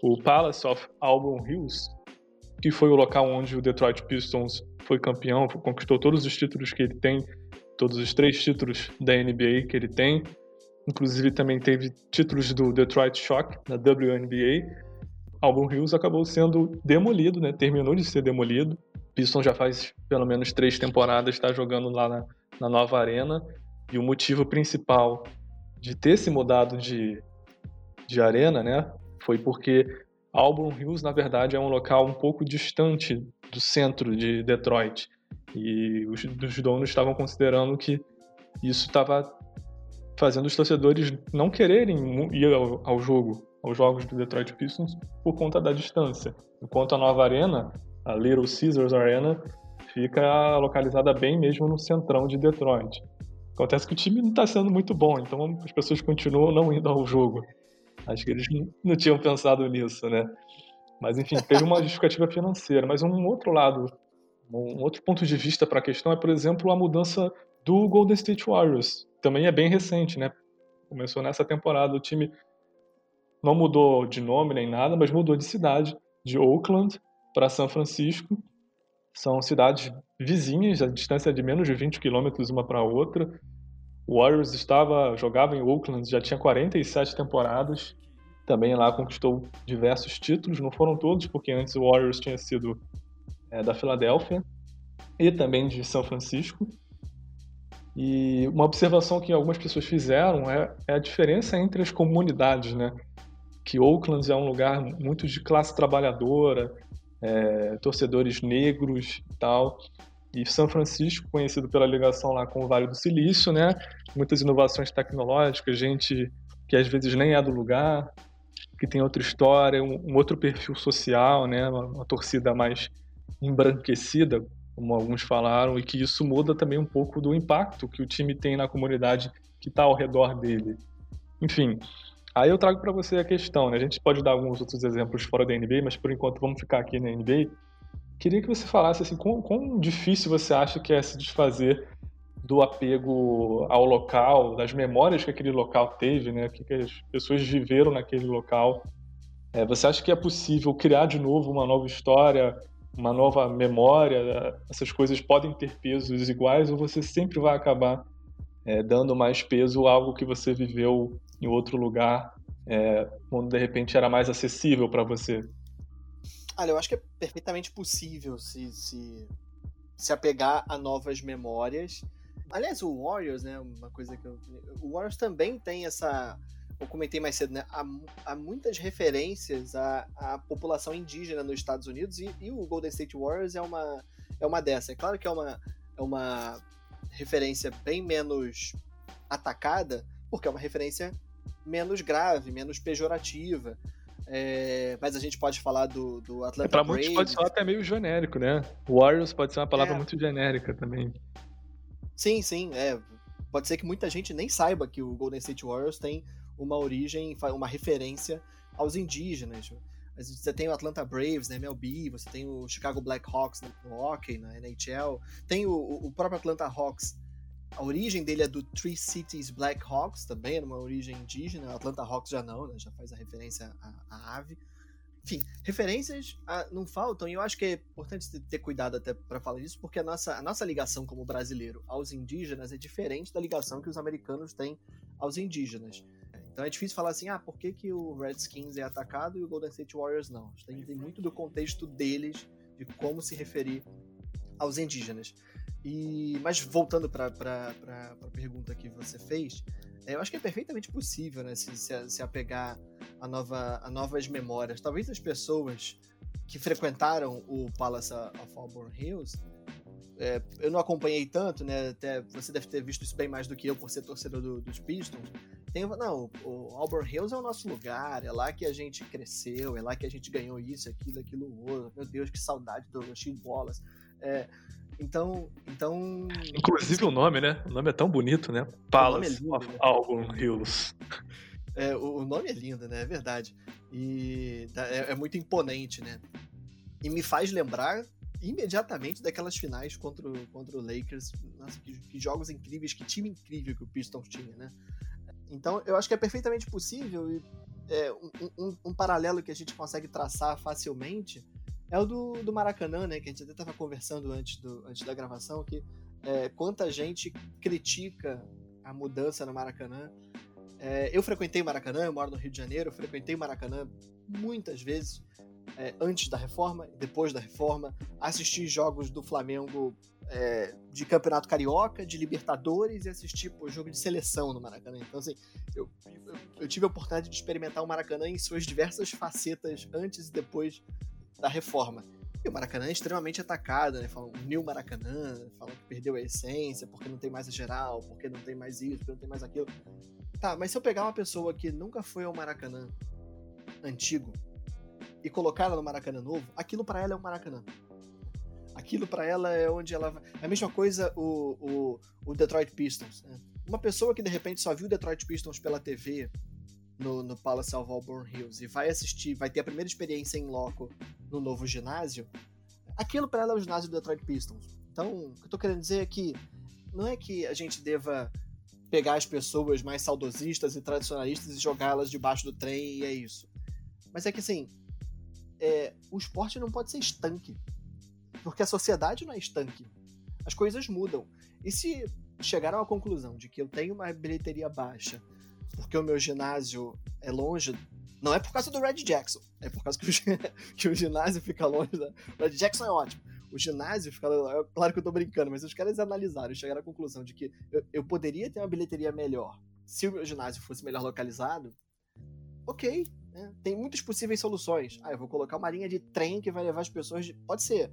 o Palace of Auburn Hills, que foi o local onde o Detroit Pistons foi campeão, conquistou todos os títulos que ele tem, todos os três títulos da NBA que ele tem. Inclusive também teve títulos do Detroit Shock, da WNBA. Auburn Hills acabou sendo demolido, né? Terminou de ser demolido. Pistons já faz pelo menos três temporadas, está jogando lá na, na nova arena. E o motivo principal de ter se mudado de, de arena, né? Foi porque Auburn Hills, na verdade, é um local um pouco distante do centro de Detroit. E os, os donos estavam considerando que isso estava fazendo os torcedores não quererem ir ao, ao, jogo, aos jogos do Detroit Pistons, por conta da distância. Enquanto a nova arena, a Little Caesars Arena, fica localizada bem mesmo no centrão de Detroit. Acontece que o time não está sendo muito bom, então as pessoas continuam não indo ao jogo. Acho que eles não tinham pensado nisso, né? Mas enfim, teve uma justificativa financeira. Mas um outro lado, um outro ponto de vista para a questão é, por exemplo, a mudança do Golden State Warriors. Também é bem recente, né? Começou nessa temporada. O time não mudou de nome nem nada, mas mudou de cidade, de Oakland para São Francisco. São cidades vizinhas, a distância é de menos de 20 quilômetros uma para a outra. O Warriors estava jogava em Oakland, já tinha 47 temporadas. Também lá conquistou diversos títulos, não foram todos, porque antes o Warriors tinha sido é, da Filadélfia e também de São Francisco. E uma observação que algumas pessoas fizeram é, é a diferença entre as comunidades, né? Que Oakland é um lugar muito de classe trabalhadora, é, torcedores negros e tal. E São Francisco, conhecido pela ligação lá com o Vale do Silício, né? Muitas inovações tecnológicas, gente que às vezes nem é do lugar, que tem outra história, um, um outro perfil social, né? Uma, uma, torcida mais embranquecida, como alguns falaram, e que isso muda também um pouco do impacto que o time tem na comunidade que está ao redor dele. Enfim, aí eu trago para você a questão, né? A gente pode dar alguns outros exemplos fora da NBA, mas por enquanto vamos ficar aqui na NBA. Queria que você falasse assim, quão, quão difícil você acha que é se desfazer do apego ao local, das memórias que aquele local teve, né? O que, as pessoas viveram naquele local. É, você acha que é possível criar de novo uma nova história, uma nova memória? Essas coisas podem ter pesos iguais ou você sempre vai acabar é, dando mais peso a algo que você viveu em outro lugar, é, quando de repente era mais acessível para você? Olha, eu acho que é perfeitamente possível se, se, se apegar a novas memórias. Aliás, o Warriors, né? Uma coisa que eu. O Warriors também tem essa. Eu comentei mais cedo, né? Há, há muitas referências à, à população indígena nos Estados Unidos e, e, o Golden State Warriors é uma, é uma dessas. É claro que é uma, é uma referência bem menos atacada, porque é uma referência menos grave, menos pejorativa. É, mas a gente pode falar do, do Atlanta pra Braves. muitos pode soar até meio genérico, né? Warriors pode ser uma palavra é. muito genérica também. Sim, sim, é. Pode ser que muita gente nem saiba que o Golden State Warriors tem uma origem, uma referência aos indígenas. Você tem o Atlanta Braves na MLB, você tem o Chicago Blackhawks no hockey, na NHL, tem o, o próprio Atlanta Hawks. A origem dele é do Three Cities Blackhawks, também era uma origem indígena. Atlanta Hawks já não, né? já faz a referência à, à ave. Enfim, referências ah, não faltam e eu acho que é importante ter cuidado até para falar disso, porque a nossa, a nossa ligação como brasileiro aos indígenas é diferente da ligação que os americanos têm aos indígenas. Então é difícil falar assim, ah, por que, que o Redskins é atacado e o Golden State Warriors não? Tem, tem muito do contexto deles, de como se referir aos indígenas. E, mas voltando para a pergunta que você fez, é, eu acho que é perfeitamente possível né, se, se, se apegar a, nova, a novas memórias. Talvez as pessoas que frequentaram o Palace of Auburn Hills, é, eu não acompanhei tanto, né? Até você deve ter visto isso bem mais do que eu por ser torcedor do, dos Pistons tem. Não, o Auburn Hills é o nosso lugar, é lá que a gente cresceu, é lá que a gente ganhou isso, aquilo, aquilo outro. Meu Deus, que saudade do Steve Wallace. É, então, então. Inclusive o nome, né? O nome é tão bonito, né? Palace é of né? Auburn Hills. É, o, o, nome é lindo, né? É verdade. E é, é muito imponente, né? E me faz lembrar imediatamente daquelas finais contra o, contra o Lakers. Nossa, que, que, jogos incríveis, que time incrível que o Pistons tinha, né? Então, eu acho que é perfeitamente possível e é, um, um, um, paralelo que a gente consegue traçar facilmente é o do, do Maracanã, né? Que a gente até estava conversando antes, do, antes da gravação, que é, quanta gente critica a mudança no Maracanã. É, eu frequentei Maracanã, eu moro no Rio de Janeiro, eu frequentei Maracanã muitas vezes, é, antes da reforma, depois da reforma, assisti jogos do Flamengo é, de Campeonato Carioca, de Libertadores e assistir pô, jogo de seleção no Maracanã. Então, assim, eu, eu, eu, tive a oportunidade de experimentar o Maracanã em suas diversas facetas antes e depois da reforma. E o Maracanã é extremamente atacado, né? Falam New Maracanã, falam que perdeu a essência porque não tem mais a geral, porque não tem mais isso, porque não tem mais aquilo. Tá, mas se eu pegar uma pessoa que nunca foi ao Maracanã antigo e colocar ela no Maracanã novo, aquilo para ela é um Maracanã. Aquilo para ela é onde ela vai. É a mesma coisa o, o, o Detroit Pistons. Né? Uma pessoa que de repente só viu o Detroit Pistons pela TV no, no Palace of Auburn Hills e vai assistir, vai ter a primeira experiência em loco no novo ginásio, aquilo para ela é o ginásio do Detroit Pistons. Então, o que eu tô querendo dizer é que não é que a gente deva pegar as pessoas mais saudosistas e tradicionalistas e jogá-las debaixo do trem e é isso. Mas é que assim, é, o esporte não pode ser estanque. Porque a sociedade não é estanque. As coisas mudam. E se chegaram à conclusão de que eu tenho uma bilheteria baixa porque o meu ginásio é longe, não é por causa do Red Jackson, é por causa que o, que o ginásio fica longe da. O Red Jackson é ótimo. O ginásio fica. Claro que eu tô brincando, mas os caras analisaram e chegaram à conclusão de que eu, eu poderia ter uma bilheteria melhor se o meu ginásio fosse melhor localizado. Ok, né? tem muitas possíveis soluções. Ah, eu vou colocar uma linha de trem que vai levar as pessoas. De... Pode ser,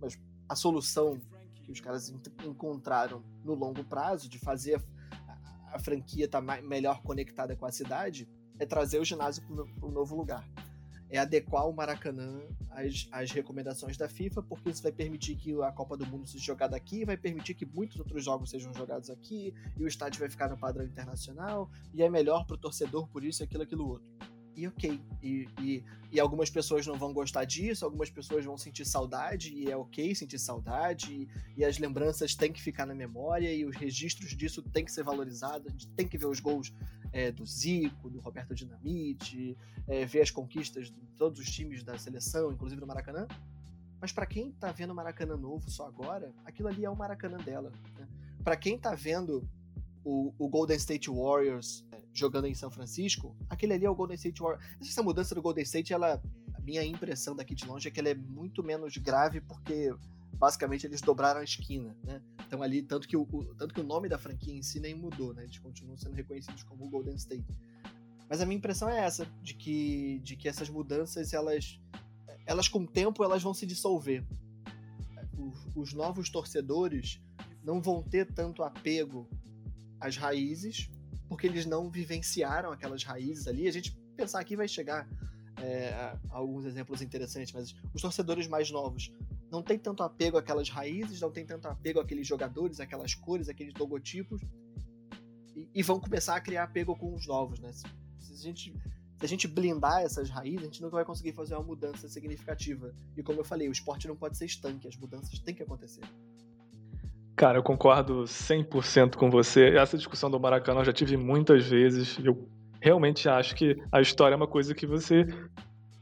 mas a solução que os caras encontraram no longo prazo de fazer a, a franquia estar tá melhor conectada com a cidade é trazer o ginásio para um novo lugar. É adequar o Maracanã às, às recomendações da FIFA, porque isso vai permitir que a Copa do Mundo seja jogada aqui, vai permitir que muitos outros jogos sejam jogados aqui, e o estádio vai ficar no padrão internacional, e é melhor para o torcedor por isso, aquilo, aquilo outro e ok. E, e, e, algumas pessoas não vão gostar disso, algumas pessoas vão sentir saudade, e é ok sentir saudade, e, e, as lembranças têm que ficar na memória, e os registros disso têm que ser valorizados, a gente tem que ver os gols é, do Zico, do Roberto Dinamite, é, ver as conquistas de todos os times da seleção, inclusive do Maracanã. Mas para quem tá vendo o Maracanã novo só agora, aquilo ali é o Maracanã dela. Né? Para quem tá vendo o, o Golden State Warriors jogando em São Francisco, aquele ali é o Golden State Warriors. Essa mudança do Golden State, ela, a minha impressão daqui de longe é que ela é muito menos grave porque basicamente eles dobraram a esquina, né? Então ali, tanto que o, o, tanto que o nome da franquia em si nem mudou, né? Eles continuam sendo reconhecidos como Golden State. Mas a minha impressão é essa, de que, de que essas mudanças, elas, elas com o tempo, elas vão se dissolver. Os, os novos torcedores não vão ter tanto apego às raízes, porque eles não vivenciaram aquelas raízes ali. A gente pensar aqui vai chegar é, a alguns exemplos interessantes, mas os torcedores mais novos não têm tanto apego àquelas raízes, não têm tanto apego àqueles jogadores, aquelas cores, aqueles logotipos, e, e vão começar a criar apego com os novos, né? Se, se, a gente, se a gente blindar essas raízes, a gente nunca vai conseguir fazer uma mudança significativa. E como eu falei, o esporte não pode ser estanque, as mudanças têm que acontecer. Cara, eu concordo 100% com você. Essa discussão do Maracanã eu já tive muitas vezes. Eu realmente acho que a história é uma coisa que você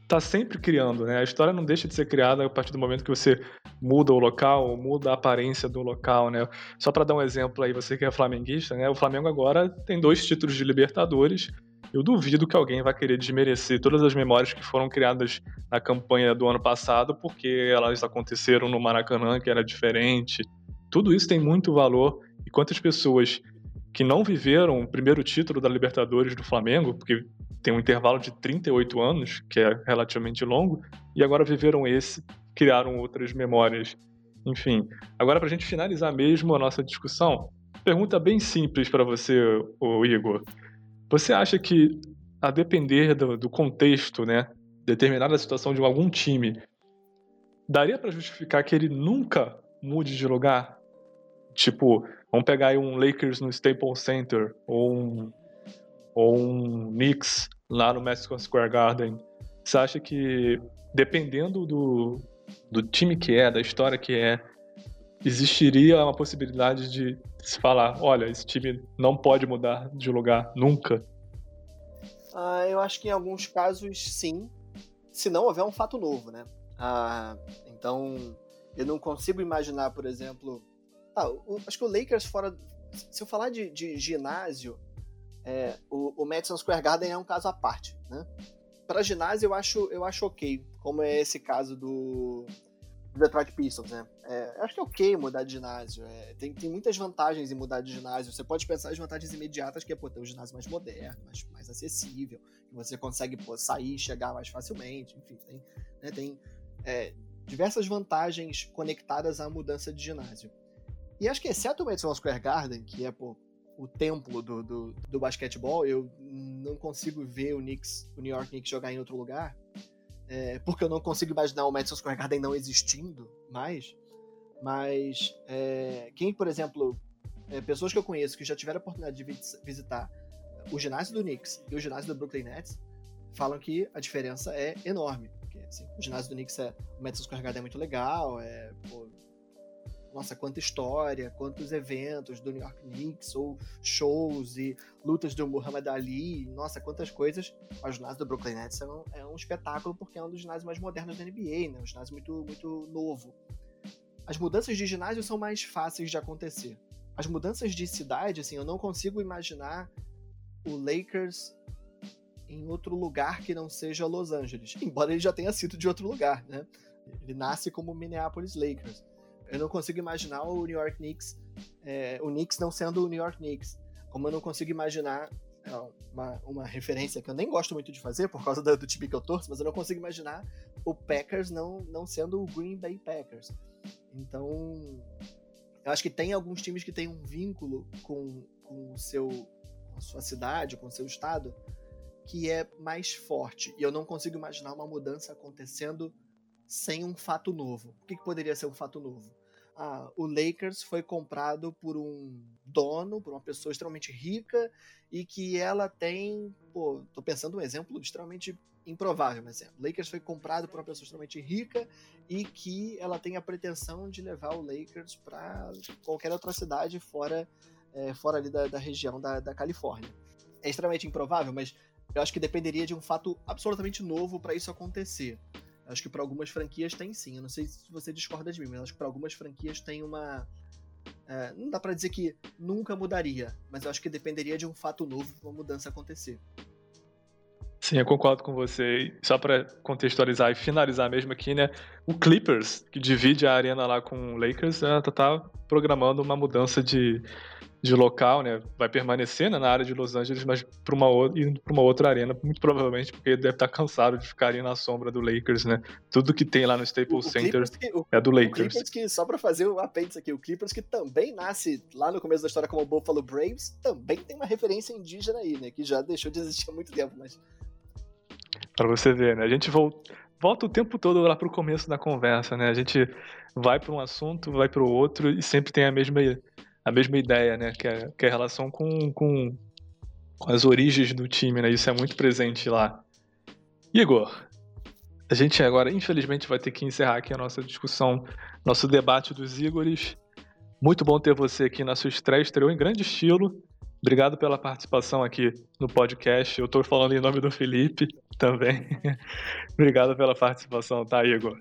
está sempre criando, né? A história não deixa de ser criada a partir do momento que você muda o local, muda a aparência do local, né? Só para dar um exemplo aí, você que é flamenguista, né? O Flamengo agora tem dois títulos de Libertadores. Eu duvido que alguém vai querer desmerecer todas as memórias que foram criadas na campanha do ano passado, porque elas aconteceram no Maracanã, que era diferente. Tudo isso tem muito valor. E quantas pessoas que não viveram o primeiro título da Libertadores do Flamengo, porque tem um intervalo de 38 anos, que é relativamente longo, e agora viveram esse, criaram outras memórias. Enfim, agora para a gente finalizar mesmo a nossa discussão, pergunta bem simples para você, Igor. Você acha que, a depender do, do contexto, né, determinada situação de algum time, daria para justificar que ele nunca mude de lugar? Tipo, vamos pegar aí um Lakers no Staples Center, ou um ou um Knicks lá no Madison Square Garden, você acha que dependendo do, do time que é, da história que é, existiria uma possibilidade de se falar, olha, esse time não pode mudar de lugar nunca? Ah, eu acho que em alguns casos sim, se não houver um fato novo, né? Ah, então, eu não consigo imaginar, por exemplo, ah, o, acho que o Lakers fora, se eu falar de, de ginásio, é, o, o Madison Square Garden é um caso à parte, né? Para ginásio eu acho, eu acho ok, como é esse caso do, Detroit Pistons, né? É, eu acho que é ok mudar de ginásio. É, tem, tem muitas vantagens em mudar de ginásio. Você pode pensar as vantagens imediatas, que é pô, ter um ginásio mais moderno, mais, mais acessível, que você consegue pô, sair chegar mais facilmente. Enfim, tem, né, tem é, diversas vantagens conectadas à mudança de ginásio. E acho que exceto o Madison Square Garden, que é pô, o templo do, do, do, basquetebol, eu não consigo ver o Knicks, o New York Knicks jogar em outro lugar, é, porque eu não consigo imaginar o Madison Square Garden não existindo mais. Mas é, quem, por exemplo, é, pessoas que eu conheço que já tiveram a oportunidade de visitar o ginásio do Knicks e o ginásio do Brooklyn Nets, falam que a diferença é enorme. Porque, assim, o ginásio do Knicks é. O Madison Square Garden é muito legal, é, pô, nossa, quanta história, quantos eventos do New York Knicks, ou shows e lutas do Muhammad Ali, nossa, quantas coisas. O ginásio do Brooklyn Nets é um, é um, espetáculo porque é um dos ginásios mais modernos da NBA, né? um ginásio muito, muito novo. As mudanças de ginásio são mais fáceis de acontecer. As mudanças de cidade, assim, eu não consigo imaginar o Lakers em outro lugar que não seja Los Angeles, embora ele já tenha sido de outro lugar, né? Ele nasce como Minneapolis Lakers. Eu não consigo imaginar o New York Knicks, é, o Knicks não sendo o New York Knicks. Como eu não consigo imaginar é, uma, uma referência que eu nem gosto muito de fazer por causa do, do time que eu torço, mas eu não consigo imaginar o Packers não, não sendo o Green Bay Packers. Então, eu acho que tem alguns times que têm um vínculo com, com, o seu, com a sua cidade, com o seu estado, que é mais forte. E eu não consigo imaginar uma mudança acontecendo sem um fato novo. O que, que poderia ser um fato novo? Ah, o Lakers foi comprado por um dono, por uma pessoa extremamente rica e que ela tem, pô, tô pensando um exemplo extremamente improvável, mas é, o Lakers foi comprado por uma pessoa extremamente rica e que ela tem a pretensão de levar o Lakers para qualquer outra cidade fora, é, fora ali da, da região da, da Califórnia. É extremamente improvável, mas eu acho que dependeria de um fato absolutamente novo para isso acontecer. Acho que para algumas franquias tem sim. Eu não sei se você discorda de mim, mas acho que para algumas franquias tem uma. É, não dá para dizer que nunca mudaria, mas eu acho que dependeria de um fato novo para uma mudança acontecer. Sim, eu concordo com você. Só para contextualizar e finalizar mesmo aqui, né? O Clippers, que divide a arena lá com o Lakers, né, tá, tá programando uma mudança de, de local, né? Vai permanecer né, na área de Los Angeles, mas para uma, indo para uma outra arena, muito provavelmente porque ele deve estar tá cansado de ficar ali na sombra do Lakers, né? Tudo que tem lá no Staples Center que, o, é do Lakers. O Clippers que, só para fazer o apêndice aqui, o Clippers que também nasce lá no começo da história como o Buffalo Braves, também tem uma referência indígena aí, né? Que já deixou de existir há muito tempo, mas... Para você ver, né? A gente volta, volta o tempo todo lá para o começo da conversa, né? A gente vai para um assunto, vai para o outro e sempre tem a mesma a mesma ideia, né? Que é, que é a relação com, com, com as origens do time, né? Isso é muito presente lá. Igor, a gente agora, infelizmente, vai ter que encerrar aqui a nossa discussão, nosso debate dos Igores. Muito bom ter você aqui na sua estreia, estreou em grande estilo. Obrigado pela participação aqui no podcast. Eu estou falando em nome do Felipe também. Obrigado pela participação, tá, Igor?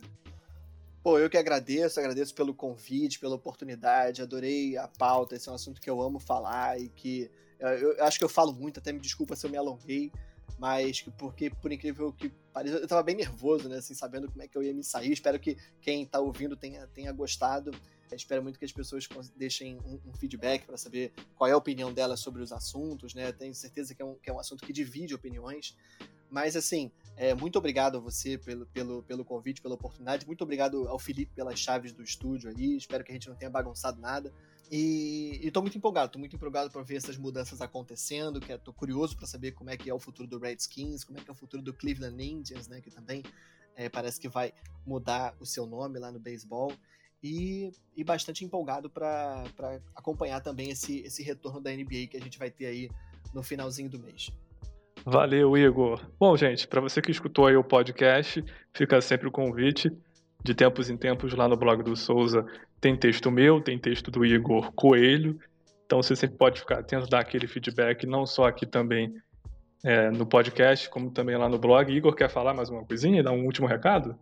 Pô, eu que agradeço, agradeço pelo convite, pela oportunidade, adorei a pauta, esse é um assunto que eu amo falar e que eu, eu acho que eu falo muito, até me desculpa se eu me alonguei, mas porque, por incrível que pareça, eu tava bem nervoso, né, assim, sabendo como é que eu ia me sair, espero que quem tá ouvindo tenha, tenha gostado, eu espero muito que as pessoas deixem um, um feedback para saber qual é a opinião delas sobre os assuntos, né, tenho certeza que é um, que é um assunto que divide opiniões, mas, assim, é, muito obrigado a você pelo, pelo, pelo convite, pela oportunidade. Muito obrigado ao Felipe pelas chaves do estúdio aí. Espero que a gente não tenha bagunçado nada. E, estou muito empolgado, estou muito empolgado para ver essas mudanças acontecendo, que estou curioso para saber como é que é o futuro do Redskins, como é que é o futuro do Cleveland Indians, né, que também é, parece que vai mudar o seu nome lá no beisebol. E, e bastante empolgado para acompanhar também esse, esse retorno da NBA que a gente vai ter aí no finalzinho do mês. Valeu, Igor. Bom, gente, para você que escutou aí o podcast, fica sempre o convite. De tempos em tempos, lá no blog do Souza, tem texto meu, tem texto do Igor Coelho. Então você sempre pode ficar atento, dar aquele feedback, não só aqui também é, no podcast, como também lá no blog. Igor, quer falar mais uma coisinha? Dar um último recado?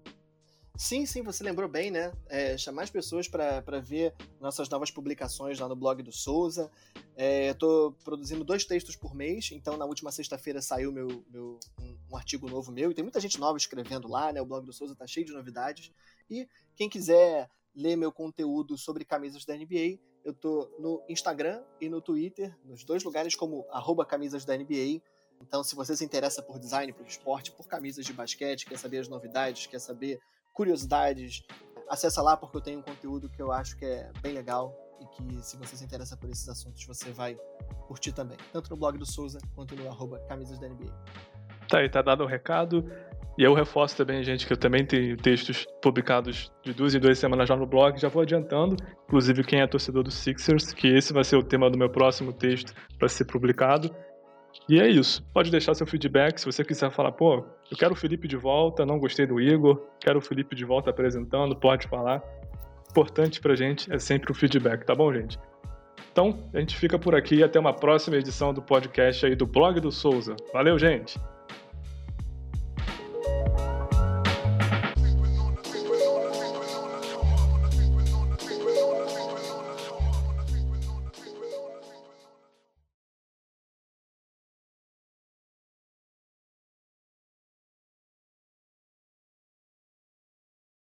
Sim, sim, você lembrou bem, né? É, chamar as pessoas para ver nossas novas publicações lá no blog do Souza. É, Estou produzindo dois textos por mês, então na última sexta-feira saiu meu, meu um, um, artigo novo meu, e tem muita gente nova escrevendo lá, né? O blog do Souza tá cheio de novidades. E quem quiser ler meu conteúdo sobre camisas da NBA, eu tô no Instagram e no Twitter, nos dois lugares como arroba camisas da NBA. Então, se você se interessa por design, por esporte, por camisas de basquete, quer saber as novidades, quer saber curiosidades, acessa lá porque eu tenho um conteúdo que eu acho que é bem legal e que se você se interessa por esses assuntos você vai curtir também, tanto no blog do Souza quanto no arroba camisas da NBA. Tá aí, tá dado o um recado. E eu reforço também, gente, que eu também tenho textos publicados de duas em duas semanas já no blog, já vou adiantando, inclusive quem é torcedor do Sixers, que esse vai ser o tema do meu próximo texto para ser publicado. E é isso. Pode deixar seu feedback se você quiser falar, pô, eu quero o Felipe de volta, não gostei do Igor, quero o Felipe de volta apresentando, pode falar. Importante pra gente é sempre o feedback, tá bom, gente? Então, a gente fica por aqui e até uma próxima edição do podcast aí do Blog do Souza. Valeu, gente!